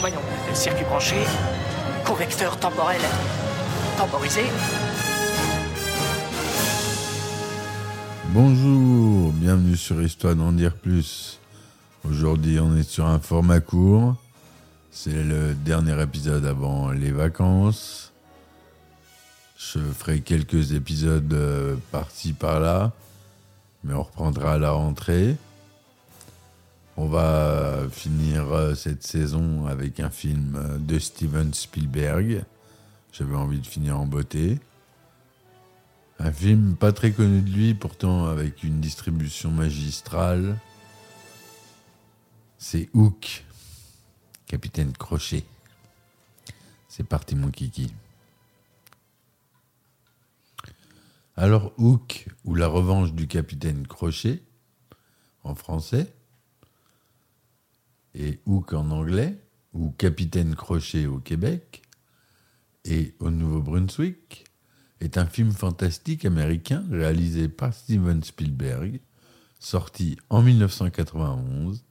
Voyons, circuit branché, convecteur temporel temporisé. Bonjour, bienvenue sur Histoire d'en dire plus. Aujourd'hui, on est sur un format court. C'est le dernier épisode avant les vacances. Je ferai quelques épisodes euh, par-ci par-là, mais on reprendra à la rentrée. On va finir euh, cette saison avec un film euh, de Steven Spielberg. J'avais envie de finir en beauté. Un film pas très connu de lui, pourtant avec une distribution magistrale. C'est Hook, Capitaine Crochet. C'est parti mon kiki. Alors Hook, ou La revanche du Capitaine Crochet, en français, et Hook en anglais, ou Capitaine Crochet au Québec, et au Nouveau-Brunswick, est un film fantastique américain réalisé par Steven Spielberg, sorti en 1991.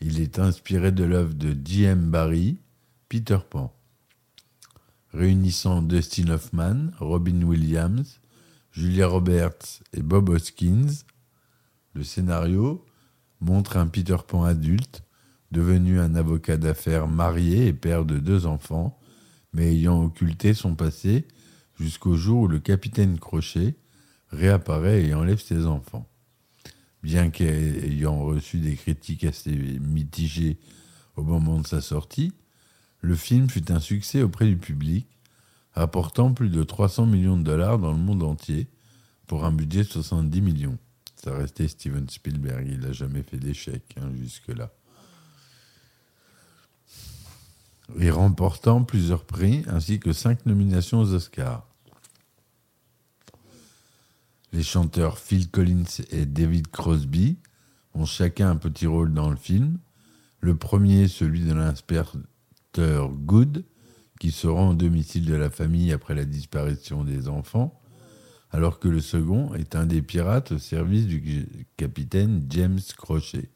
Il est inspiré de l'œuvre de J.M. Barrie, Peter Pan, réunissant Dustin Hoffman, Robin Williams, Julia Roberts et Bob Hoskins. Le scénario montre un Peter Pan adulte devenu un avocat d'affaires marié et père de deux enfants, mais ayant occulté son passé jusqu'au jour où le capitaine Crochet réapparaît et enlève ses enfants. Bien qu'ayant reçu des critiques assez mitigées au moment de sa sortie, le film fut un succès auprès du public, apportant plus de 300 millions de dollars dans le monde entier pour un budget de 70 millions. Ça restait Steven Spielberg, il n'a jamais fait d'échec hein, jusque-là. Et remportant plusieurs prix ainsi que cinq nominations aux Oscars. Les chanteurs Phil Collins et David Crosby ont chacun un petit rôle dans le film. Le premier, celui de l'inspecteur Good, qui se rend au domicile de la famille après la disparition des enfants, alors que le second est un des pirates au service du capitaine James Crochet.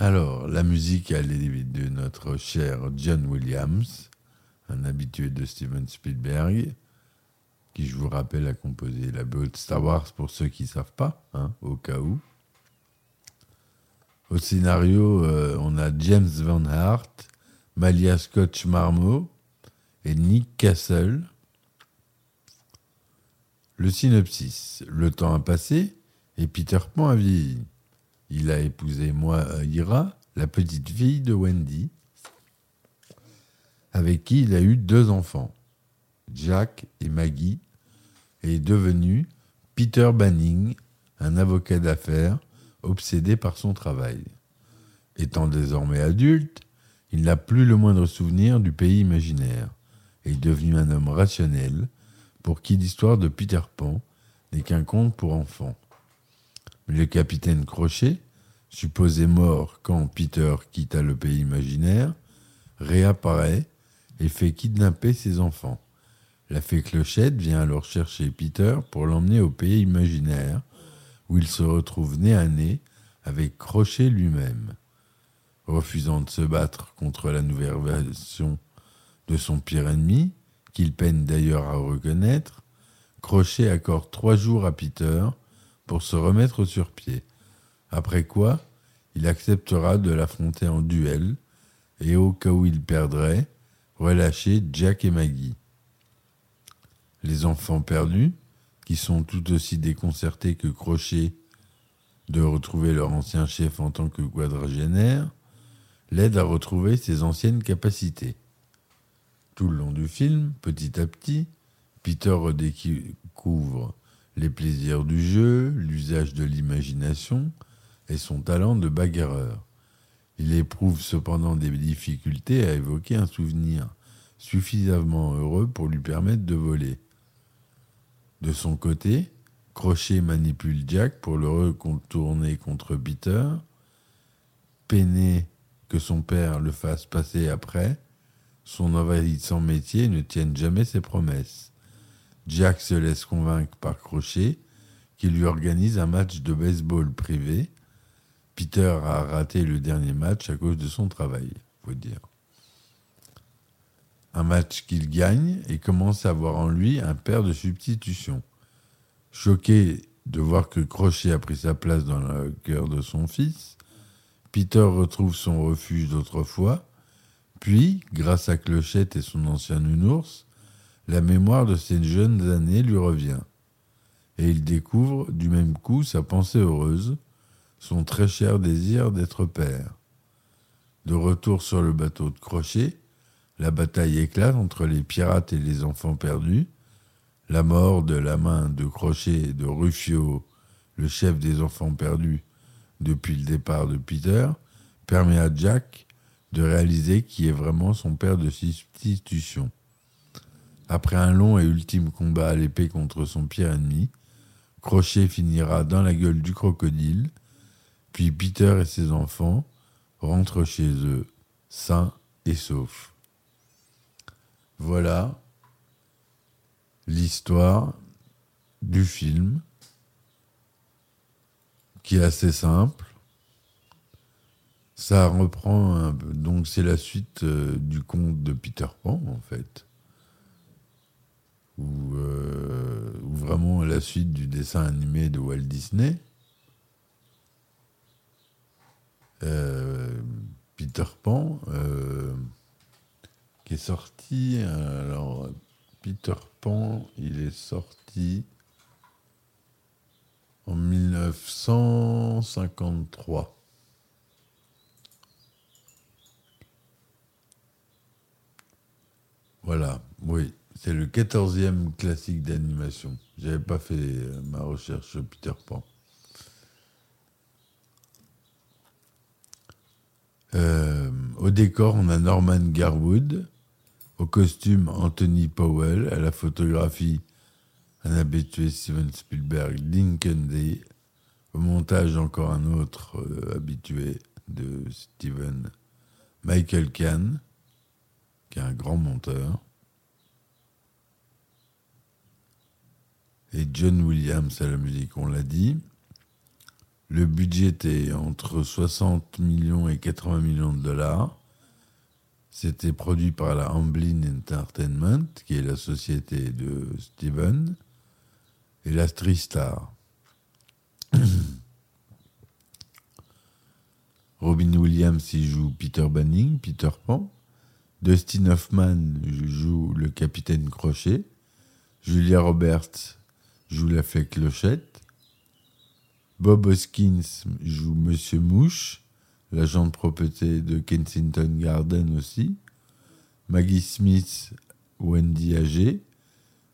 Alors, la musique, elle est de notre cher John Williams, un habitué de Steven Spielberg, qui, je vous rappelle, a composé la BO Star Wars pour ceux qui ne savent pas, hein, au cas où. Au scénario, euh, on a James Van Hart, Malia Scotch Marmot et Nick Castle. Le synopsis. Le temps a passé et Peter Pan a vieilli. Il a épousé moi Ira, la petite fille de Wendy, avec qui il a eu deux enfants, Jack et Maggie, et est devenu Peter Banning, un avocat d'affaires obsédé par son travail. Étant désormais adulte, il n'a plus le moindre souvenir du pays imaginaire et est devenu un homme rationnel pour qui l'histoire de Peter Pan n'est qu'un conte pour enfants. Le capitaine Crochet, supposé mort quand Peter quitta le pays imaginaire, réapparaît et fait kidnapper ses enfants. La fée Clochette vient alors chercher Peter pour l'emmener au pays imaginaire, où il se retrouve nez à nez avec Crochet lui-même. Refusant de se battre contre la nouvelle version de son pire ennemi, qu'il peine d'ailleurs à reconnaître, Crochet accorde trois jours à Peter pour se remettre sur pied. Après quoi, il acceptera de l'affronter en duel et au cas où il perdrait, relâcher Jack et Maggie. Les enfants perdus, qui sont tout aussi déconcertés que Crochet de retrouver leur ancien chef en tant que quadragénaire, l'aident à retrouver ses anciennes capacités. Tout le long du film, petit à petit, Peter redécouvre les plaisirs du jeu, l'usage de l'imagination et son talent de bagarreur. Il éprouve cependant des difficultés à évoquer un souvenir suffisamment heureux pour lui permettre de voler. De son côté, Crochet manipule Jack pour le recontourner contre Peter, peiné que son père le fasse passer après, son envahissant métier ne tienne jamais ses promesses. Jack se laisse convaincre par Crochet, qui lui organise un match de baseball privé. Peter a raté le dernier match à cause de son travail, faut dire. Un match qu'il gagne et commence à voir en lui un père de substitution. Choqué de voir que Crochet a pris sa place dans le cœur de son fils, Peter retrouve son refuge d'autrefois, puis, grâce à Clochette et son ancien nounours, la mémoire de ses jeunes années lui revient. Et il découvre du même coup sa pensée heureuse, son très cher désir d'être père. De retour sur le bateau de Crochet, la bataille éclate entre les pirates et les enfants perdus. La mort de la main de Crochet de Rufio, le chef des enfants perdus depuis le départ de Peter, permet à Jack de réaliser qui est vraiment son père de substitution. Après un long et ultime combat à l'épée contre son pire ennemi, Crochet finira dans la gueule du crocodile, puis Peter et ses enfants rentrent chez eux, sains et saufs. Voilà l'histoire du film, qui est assez simple. Ça reprend un peu, donc c'est la suite euh, du conte de Peter Pan en fait ou, euh, vraiment la suite du dessin animé de Walt Disney. Euh, Peter Pan, euh, qui est sorti. Alors, Peter Pan, il est sorti en 1953. Voilà, oui. C'est le quatorzième classique d'animation. J'avais pas fait euh, ma recherche sur Peter Pan. Euh, au décor, on a Norman Garwood. Au costume, Anthony Powell. À la photographie, un habitué Steven Spielberg, Lincoln. Au montage, encore un autre euh, habitué de Steven, Michael Kahn, qui est un grand monteur. Et John Williams à la musique, on l'a dit. Le budget était entre 60 millions et 80 millions de dollars. C'était produit par la Amblin Entertainment, qui est la société de Steven, et la Tristar. Robin Williams y joue Peter Banning, Peter Pan. Dustin Hoffman joue le capitaine Crochet. Julia Roberts joue la fée Clochette. Bob Hoskins joue Monsieur Mouche, l'agent de propreté de Kensington Garden aussi. Maggie Smith, Wendy âgée.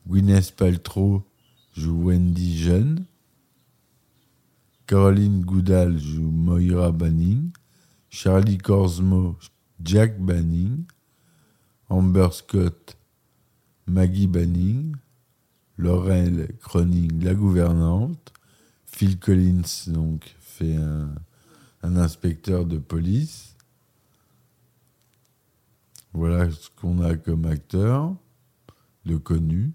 Gwyneth Paltrow joue Wendy jeune. Caroline Goodall joue Moira Banning. Charlie Corsmo, Jack Banning. Amber Scott, Maggie Banning. Laurel Croning, la gouvernante. Phil Collins, donc, fait un, un inspecteur de police. Voilà ce qu'on a comme acteur de connu.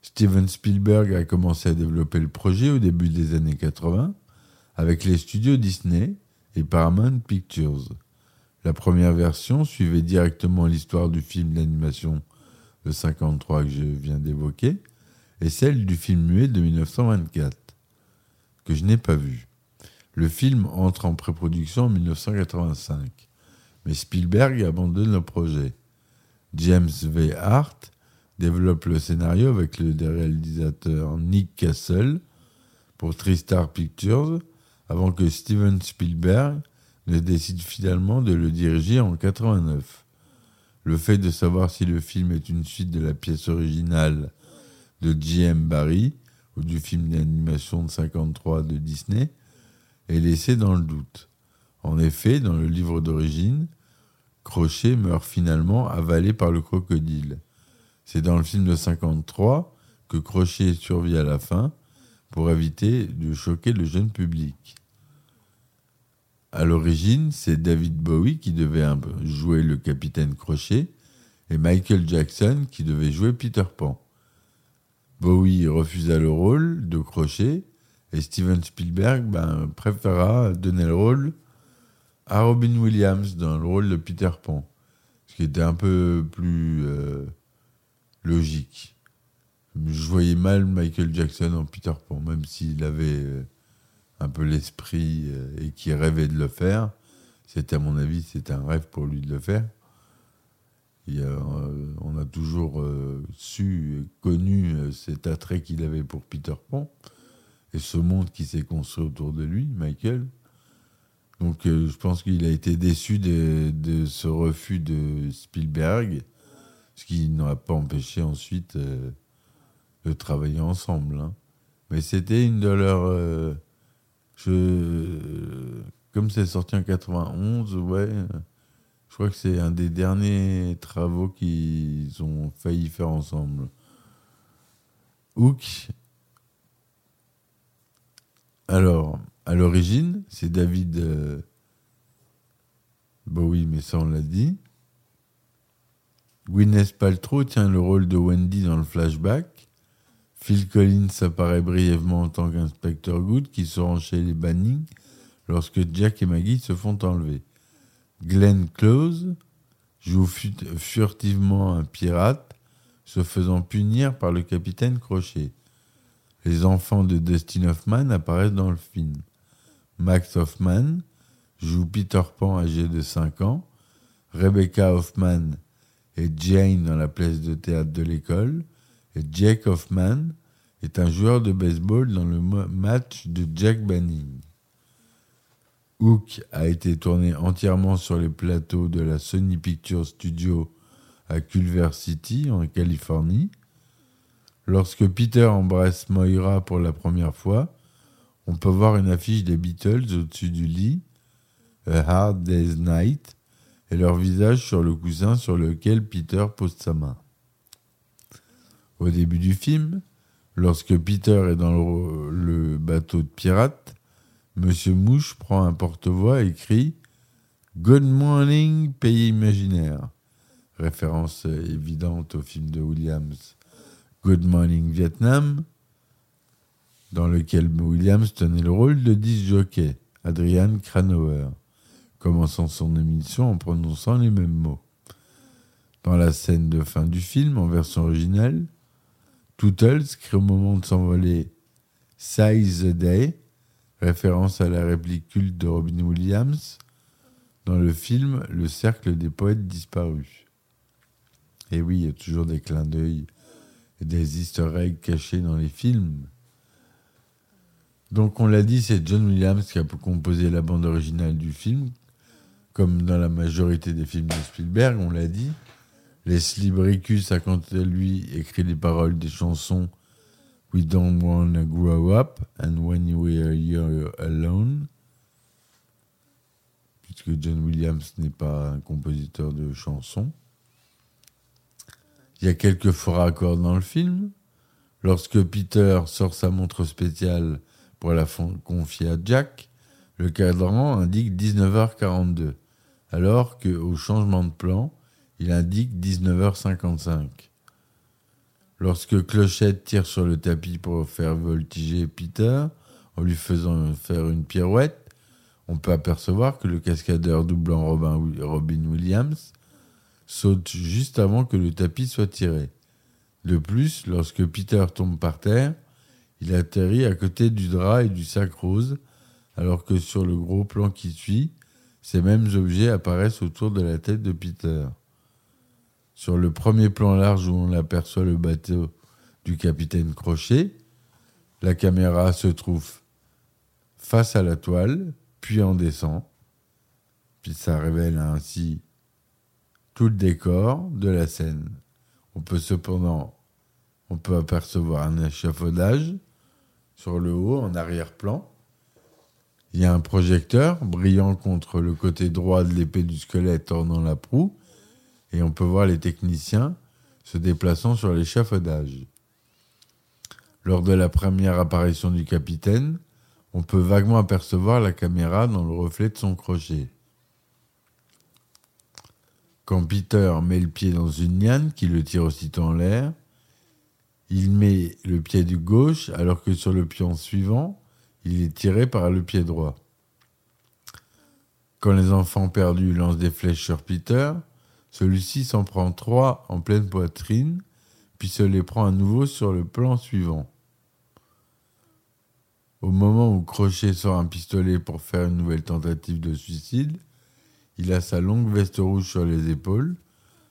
Steven Spielberg a commencé à développer le projet au début des années 80 avec les studios Disney et Paramount Pictures. La première version suivait directement l'histoire du film d'animation de 53 que je viens d'évoquer, et celle du film muet de 1924, que je n'ai pas vu. Le film entre en pré-production en 1985, mais Spielberg abandonne le projet. James V. Hart développe le scénario avec le réalisateur Nick Castle pour Tristar Pictures, avant que Steven Spielberg ne décide finalement de le diriger en 89. Le fait de savoir si le film est une suite de la pièce originale de J.M. Barrie ou du film d'animation de 53 de Disney est laissé dans le doute. En effet, dans le livre d'origine, Crochet meurt finalement avalé par le crocodile. C'est dans le film de 53 que Crochet survit à la fin pour éviter de choquer le jeune public. À l'origine, c'est David Bowie qui devait jouer le capitaine Crochet et Michael Jackson qui devait jouer Peter Pan. Bowie refusa le rôle de Crochet et Steven Spielberg ben, préféra donner le rôle à Robin Williams dans le rôle de Peter Pan, ce qui était un peu plus euh, logique. Je voyais mal Michael Jackson en Peter Pan, même s'il avait euh, un peu l'esprit euh, et qui rêvait de le faire. C'était à mon avis, c'était un rêve pour lui de le faire. on a toujours su, connu cet attrait qu'il avait pour Peter Pan et ce monde qui s'est construit autour de lui, Michael. Donc euh, je pense qu'il a été déçu de, ce refus de Spielberg, ce qui n'a pas empêché ensuite euh, de travailler ensemble. Hein. Mais c'était une de leurs... Euh, comme c'est sorti en 91, ouais, je crois que c'est un des derniers travaux qu'ils ont failli faire ensemble. Hook. Alors, à l'origine, c'est David euh, Bowie, mais ça on l'a dit. Gwyneth Paltrow tient le rôle de Wendy dans le flashback. Phil Collins apparaît brièvement en tant qu'inspecteur Good qui se rend chez les Banning lorsque Jack et Maggie se font enlever. Glenn Close joue furtivement un pirate se faisant punir par le capitaine Crochet. Les enfants de Dustin Hoffman apparaissent dans le film. Max Hoffman joue Peter Pan âgé de 5 ans, Rebecca Hoffman est Jane dans la pièce de théâtre de l'école, et Jake Hoffman est un joueur de baseball dans le match de Jack Banning. Hook a été tourné entièrement sur les plateaux de la Sony Pictures Studio à Culver City, en Californie. Lorsque Peter embrasse Moira pour la première fois, on peut voir une affiche des Beatles au-dessus du lit, A Hard Day's Night, et leur visage sur le coussin sur lequel Peter pose sa main. Au début du film, lorsque Peter est dans le, bateau de pirates, Monsieur Mouche prend un porte-voix et crie Good morning, pays imaginaire. Référence évidente au film de Williams Good Morning Vietnam, dans lequel Williams tenait le rôle de disc jockey, Adrian Cranauer, commençant son émission en prononçant les mêmes mots. Dans la scène de fin du film, en version originale, Tootles crie au moment de s'envoler Size the Day, référence à la réplique de Robin Williams dans le film Le cercle des poètes disparus. Et oui, il y a toujours des clins d'œil et des easter eggs cachés dans les films. Donc on l'a dit, c'est John Williams qui a composé la bande originale du film, comme dans la majorité des films de Spielberg, on l'a dit. Leslie Bricus a quant à lui écrit les paroles des chansons We Don't Wanna Grow Up and When You Are You're Alone, puisque John Williams n'est pas un compositeur de chansons. Il y a quelques faux raccords dans le film. Lorsque Peter sort sa montre spéciale pour la confier à Jack, le cadran indique 19h42, alors qu'au changement de plan, il indique 19h55. Lorsque Clochette tire sur le tapis pour faire voltiger Peter, en lui faisant faire une pirouette, on peut apercevoir que le cascadeur doublant Robin Williams saute juste avant que le tapis soit tiré. De plus, lorsque Peter tombe par terre, il atterrit à côté du drap et du sac rose, alors que sur le gros plan qui suit, ces mêmes objets apparaissent autour de la tête de Peter. Sur le premier plan large où on aperçoit le bateau du capitaine Crochet, la caméra se trouve face à la toile, puis en descend, puis ça révèle ainsi tout le décor de la scène. On peut cependant on peut apercevoir un échafaudage sur le haut en arrière-plan. Il y a un projecteur brillant contre le côté droit de l'épée du squelette ornant la proue et on peut voir les techniciens se déplaçant sur l'échafaudage. Lors de la première apparition du capitaine, on peut vaguement apercevoir la caméra dans le reflet de son crochet. Quand Peter met le pied dans une liane qui le tire aussitôt en l'air, il met le pied du gauche alors que sur le pion suivant, il est tiré par le pied droit. Quand les enfants perdus lancent des flèches sur Peter, celui-ci s'en prend trois en pleine poitrine, puis se les prend à nouveau sur le plan suivant. Au moment où Crochet sort un pistolet pour faire une nouvelle tentative de suicide, il a sa longue veste rouge sur les épaules.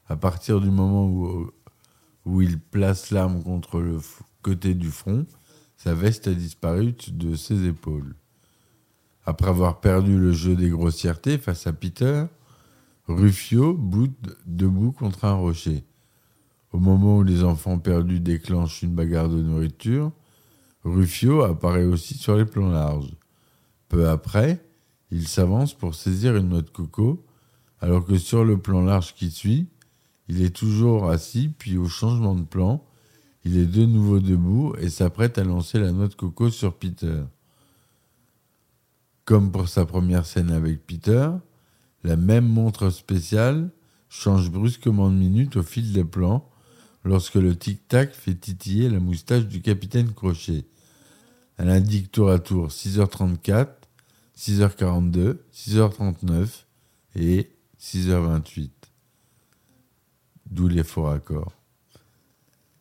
À partir du moment où, il place l'arme contre le côté du front, sa veste a disparu de ses épaules. Après avoir perdu le jeu des grossièretés face à Peter, Rufio bout debout contre un rocher. Au moment où les enfants perdus déclenchent une bagarre de nourriture, Rufio apparaît aussi sur les plans larges. Peu après, il s'avance pour saisir une noix de coco, alors que sur le plan large qui suit, il est toujours assis, puis au changement de plan, il est de nouveau debout et s'apprête à lancer la noix de coco sur Peter. Comme pour sa première scène avec Peter, la même montre spéciale change brusquement de minute au fil des plans lorsque le tic-tac fait titiller la moustache du capitaine Crochet. Elle indique tour à tour 6h34, 6h42, 6h39 et 6h28. D'où les faux raccords.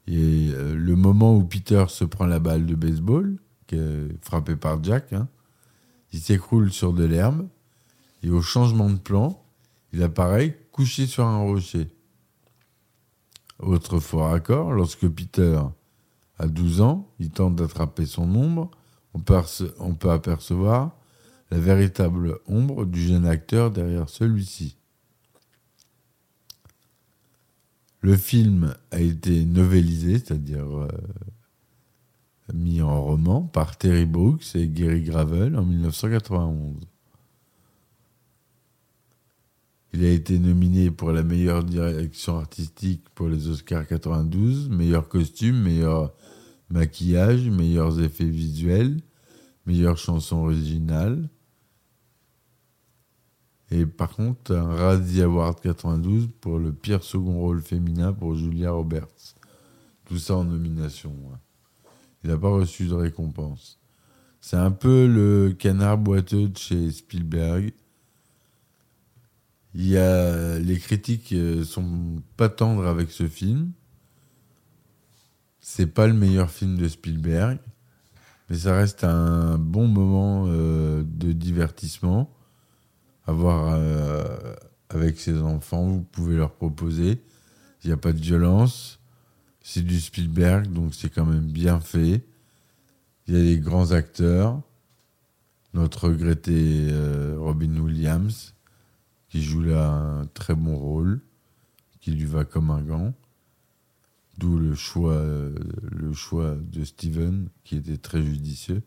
Et euh, le moment où Peter se prend la balle de baseball, frappée par Jack, hein, il s'écroule sur de l'herbe et au changement de plan, il apparaît couché sur un rocher. Autre faux raccord, lorsque Peter a 12 ans, il tente d'attraper son ombre, on peut, apercevoir la véritable ombre du jeune acteur derrière celui-ci. Le film a été novélisé, c'est-à-dire euh, mis en roman, par Terry Brooks et Gary Gravel en 1991. Il a été nominé pour la meilleure direction artistique pour les Oscars 92, meilleur costume, meilleur maquillage, meilleurs effets visuels, meilleure chanson originale. Et par contre, un Razzie Award 92 pour le pire second rôle féminin pour Julia Roberts. Tout ça en nomination. Il n'a pas reçu de récompense. C'est un peu le canard boiteux de chez Spielberg. Il y a, les critiques euh, sont pas tendres avec ce film. C'est pas le meilleur film de Spielberg, mais ça reste un bon moment euh, de divertissement avoir euh, avec ses enfants. Vous pouvez leur proposer. Il n'y a pas de violence. C'est du Spielberg, donc c'est quand même bien fait. Il y a des grands acteurs. Notre regretté Robin Williams, qui joue là un très bon rôle, qui lui va comme un gant. D'où le choix, le choix de Steven, qui était très judicieux.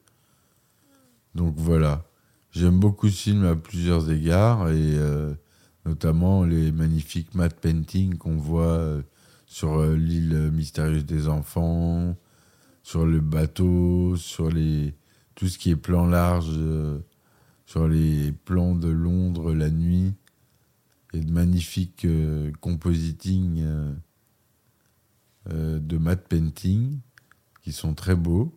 Donc voilà. J'aime beaucoup ce film à plusieurs égards et euh, notamment les magnifiques matte paintings qu'on voit euh, sur euh, l'île mystérieuse des enfants, sur le bateau, sur les tout ce qui est plan large, sur les plans de Londres la nuit et de magnifiques compositing de matte painting qui sont très beaux.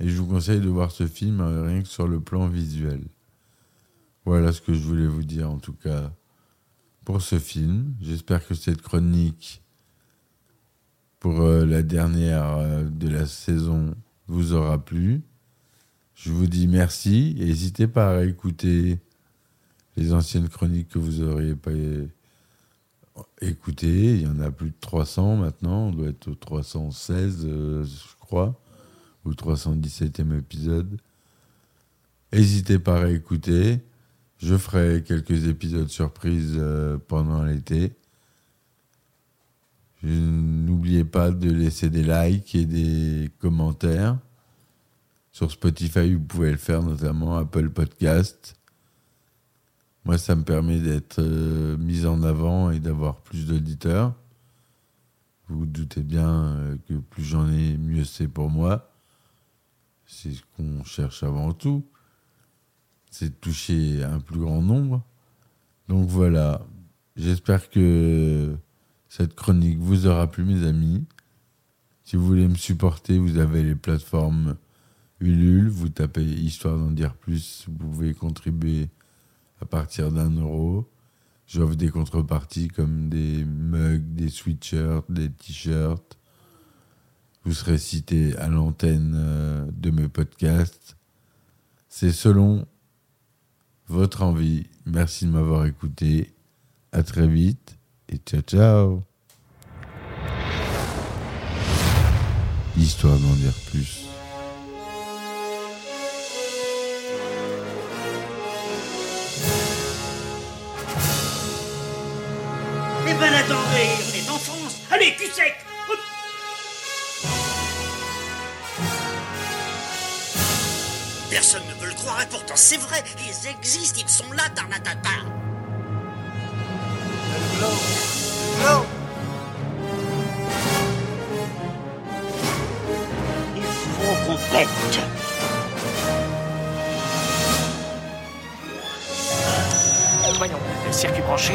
Et je vous conseille de voir ce film euh, rien que sur le plan visuel. Voilà ce que je voulais vous dire en tout cas pour ce film. J'espère que cette chronique pour euh, la dernière euh, de la saison vous aura plu. Je vous dis merci n'hésitez pas à écouter les anciennes chroniques que vous n'auriez pas écoutées. Il y en a plus de 300 maintenant, on doit être au 316 je crois ou 317e épisode. N'hésitez pas à écouter. Je ferai quelques épisodes surprises euh, pendant l'été. N'oubliez pas de laisser des likes et des commentaires. Sur Spotify, vous pouvez le faire, notamment Apple Podcast. Moi, ça me permet d'être euh, mis en avant et d'avoir plus d'auditeurs. Vous vous doutez bien euh, que plus j'en ai, mieux c'est pour moi. C'est ce qu'on cherche avant tout. C'est de toucher un plus grand nombre. Donc voilà. J'espère que cette chronique vous aura plu, mes amis. Si vous voulez me supporter, vous avez les plateformes Ulule. Vous tapez Histoire d'en dire plus. Vous pouvez contribuer à partir d'un euro. J'offre des contreparties comme des mugs, des sweatshirts, des t-shirts. Vous serez cité à l'antenne euh, de mes podcasts. C'est selon votre envie. Merci de m'avoir écouté. À très vite et ciao ciao. Histoire d'en dire plus. Eh ben attendez, on est en France. Allez, cul sec. Personne ne peut le croire et pourtant c'est vrai, ils existent, ils sont là, Tarnatata. Il faut qu'on pète. Voyons, le circuit branché,